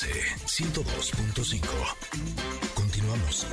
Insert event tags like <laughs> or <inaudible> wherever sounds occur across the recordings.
MBS 102.5. Continuamos.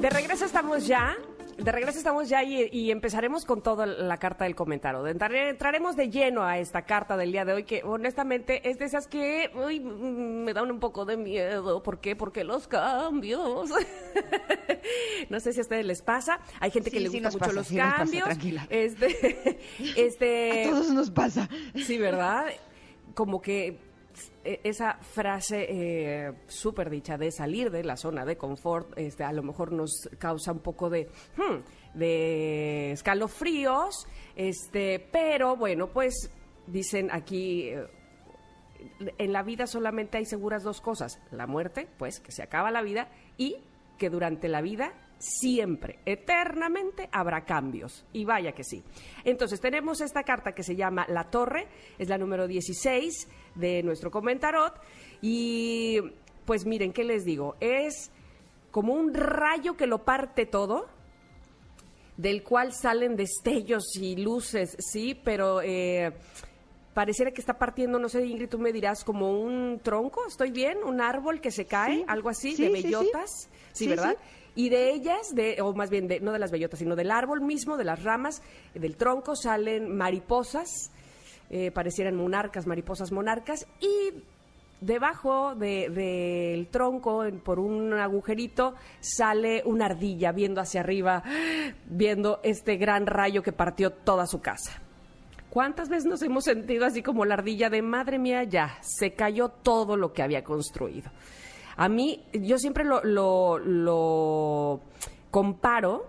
De regreso estamos ya. De regreso estamos ya y, y empezaremos con toda la carta del comentario. Entrare- entraremos de lleno a esta carta del día de hoy que honestamente es de esas que uy, mm, me dan un poco de miedo. ¿Por qué? Porque los cambios. <laughs> no sé si a ustedes les pasa. Hay gente que le sí gusta mucho pasa, los sí pasa, cambios. tranquila. Este, <laughs> este, A todos nos pasa. Sí, ¿verdad? Como que esa frase eh, súper dicha de salir de la zona de confort, este, a lo mejor nos causa un poco de, hmm, de escalofríos, este, pero bueno, pues dicen aquí, eh, en la vida solamente hay seguras dos cosas, la muerte, pues que se acaba la vida, y que durante la vida siempre, eternamente habrá cambios. Y vaya que sí. Entonces tenemos esta carta que se llama La Torre, es la número 16 de nuestro comentarot, y pues miren, ¿qué les digo? Es como un rayo que lo parte todo, del cual salen destellos y luces, sí, pero eh, pareciera que está partiendo, no sé, Ingrid, tú me dirás, como un tronco, ¿estoy bien? ¿Un árbol que se cae? Sí. Algo así, Sí, de bellotas, sí, Sí, ¿verdad? Y de ellas, de, o más bien, de, no de las bellotas, sino del árbol mismo, de las ramas, del tronco, salen mariposas, eh, parecieran monarcas, mariposas monarcas, y debajo de- del tronco, en- por un agujerito, sale una ardilla viendo hacia arriba, viendo este gran rayo que partió toda su casa. ¿Cuántas veces nos hemos sentido así como la ardilla de madre mía, ya, se cayó todo lo que había construido? A mí, yo siempre lo, lo- lo comparo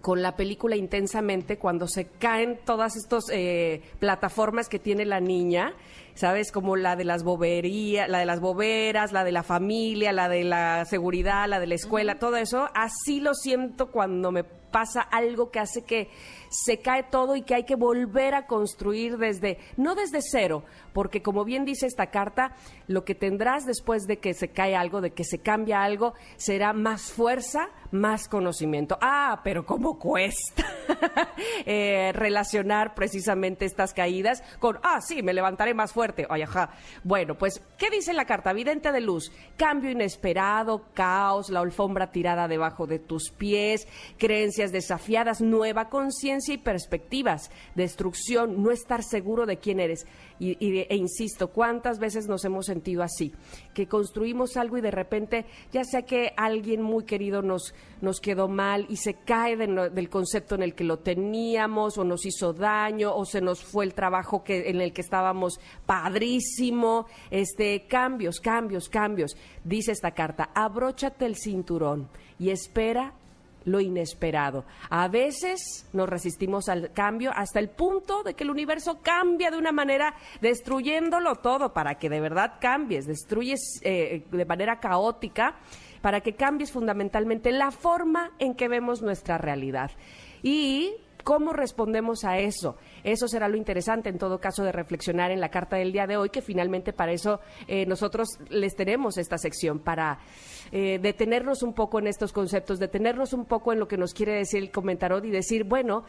con la película Intensamente cuando se caen todas estas eh, plataformas que tiene la niña, ¿sabes? Como la de las boberías, la de las boberas, la de la familia, la de la seguridad, la de la escuela, todo eso. Así lo siento cuando me pasa algo que hace que se cae todo y que hay que volver a construir desde, no desde cero, porque como bien dice esta carta, lo que tendrás después de que se cae algo, de que se cambia algo, será más fuerza, más conocimiento. Ah, pero cómo cuesta <laughs> eh, relacionar precisamente estas caídas con, ah, sí, me levantaré más fuerte. Ay, ajá. Bueno, pues, ¿qué dice la carta? Vidente de luz, cambio inesperado, caos, la alfombra tirada debajo de tus pies, creencias desafiadas, nueva conciencia y perspectivas, destrucción, no estar seguro de quién eres. Y, e insisto, ¿cuántas veces nos hemos sentido así? Que construimos algo y de repente, ya sea que alguien muy querido nos, nos quedó mal y se cae del concepto en el que lo teníamos o nos hizo daño o se nos fue el trabajo que, en el que estábamos padrísimo. Este, cambios, cambios, cambios. Dice esta carta, abróchate el cinturón y espera lo inesperado. A veces nos resistimos al cambio hasta el punto de que el universo cambia de una manera destruyéndolo todo para que de verdad cambies, destruyes eh, de manera caótica para que cambies fundamentalmente la forma en que vemos nuestra realidad. Y ¿Cómo respondemos a eso? Eso será lo interesante en todo caso de reflexionar en la carta del día de hoy, que finalmente para eso eh, nosotros les tenemos esta sección, para eh, detenernos un poco en estos conceptos, detenernos un poco en lo que nos quiere decir el comentarot y decir, bueno,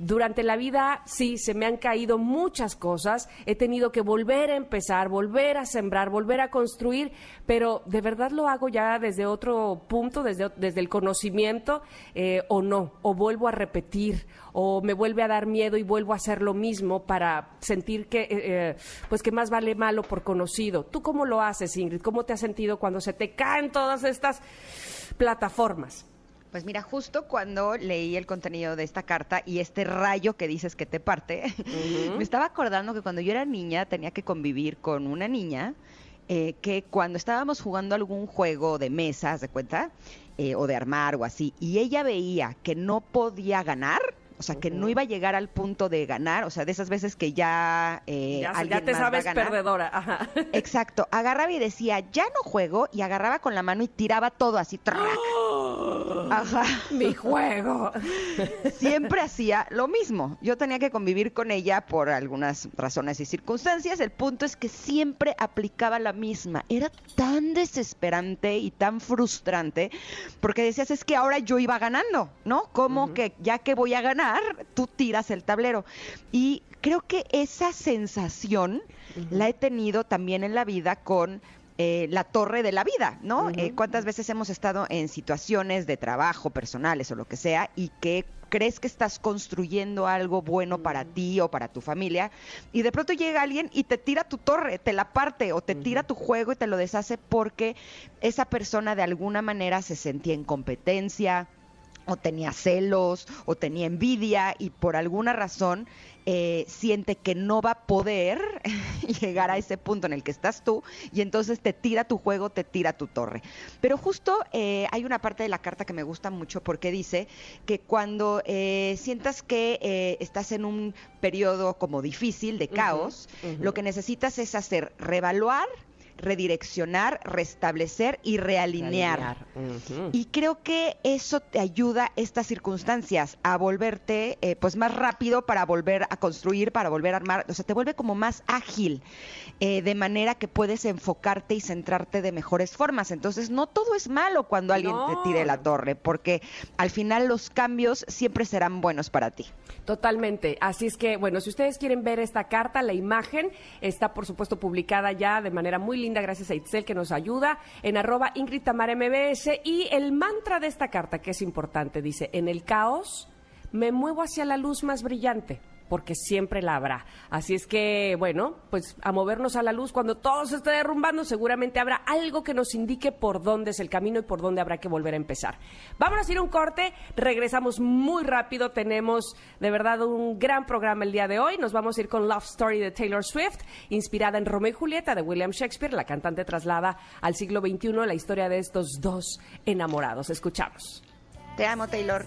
durante la vida sí, se me han caído muchas cosas, he tenido que volver a empezar, volver a sembrar, volver a construir, pero de verdad lo hago ya desde otro punto, desde, desde el conocimiento, eh, o no, o vuelvo a repetir, o me vuelve a dar miedo y vuelvo a hacer lo mismo para sentir que, eh, eh, pues que más vale malo por conocido. ¿Tú cómo lo haces, Ingrid? ¿Cómo te has sentido cuando se te caen todas estas plataformas? Pues mira, justo cuando leí el contenido de esta carta y este rayo que dices que te parte, <laughs> me estaba acordando que cuando yo era niña tenía que convivir con una niña eh, que cuando estábamos jugando algún juego de mesas, de cuenta, eh, o de armar o así, y ella veía que no podía ganar, o sea, que no iba a llegar al punto de ganar, o sea, de esas veces que ya, eh, ya, alguien ya te más va a sabes ganar. perdedora. Ajá. Exacto, agarraba y decía, ya no juego, y agarraba con la mano y tiraba todo así, ¡trac! Ajá. Mi juego. Siempre hacía lo mismo. Yo tenía que convivir con ella por algunas razones y circunstancias. El punto es que siempre aplicaba la misma. Era tan desesperante y tan frustrante porque decías, es que ahora yo iba ganando, ¿no? Como que ya que voy a ganar, tú tiras el tablero. Y creo que esa sensación la he tenido también en la vida con eh, la torre de la vida, ¿no? Eh, ¿Cuántas veces hemos estado en situaciones de trabajo, personales o lo que sea, y que crees que estás construyendo algo bueno para ti o para tu familia, y de pronto llega alguien y te tira tu torre, te la parte o te tira tu juego y te lo deshace porque esa persona de alguna manera se sentía en competencia, o tenía celos, o tenía envidia, y por alguna razón eh, siente que no va a poder <laughs> llegar a ese punto en el que estás tú y entonces te tira tu juego, te tira tu torre. Pero justo eh, hay una parte de la carta que me gusta mucho porque dice que cuando eh, sientas que estás en un periodo como difícil, de caos, lo que necesitas es hacer revaluar redireccionar, restablecer y realinear. Y creo que eso te ayuda estas circunstancias a volverte eh, pues más rápido para volver a construir, para volver a armar, o sea, te vuelve como más ágil, eh, de manera que puedes enfocarte y centrarte de mejores formas. Entonces, no todo es malo cuando alguien te tire la torre, porque al final los cambios siempre serán buenos para ti. Totalmente. Así es que, bueno, si ustedes quieren ver esta carta, la imagen está, por supuesto, publicada ya de manera muy linda, gracias a Itzel que nos ayuda, en arroba Ingrid Tamar MBS. Y el mantra de esta carta, que es importante, dice, en el caos me muevo hacia la luz más brillante porque siempre la habrá. Así es que, bueno, pues a movernos a la luz cuando todo se esté derrumbando, seguramente habrá algo que nos indique por dónde es el camino y por dónde habrá que volver a empezar. Vamos a ir a un corte, regresamos muy rápido, tenemos de verdad un gran programa el día de hoy. Nos vamos a ir con Love Story de Taylor Swift, inspirada en Romeo y Julieta de William Shakespeare. La cantante traslada al siglo XXI la historia de estos dos enamorados. Escuchamos. Te amo, Taylor.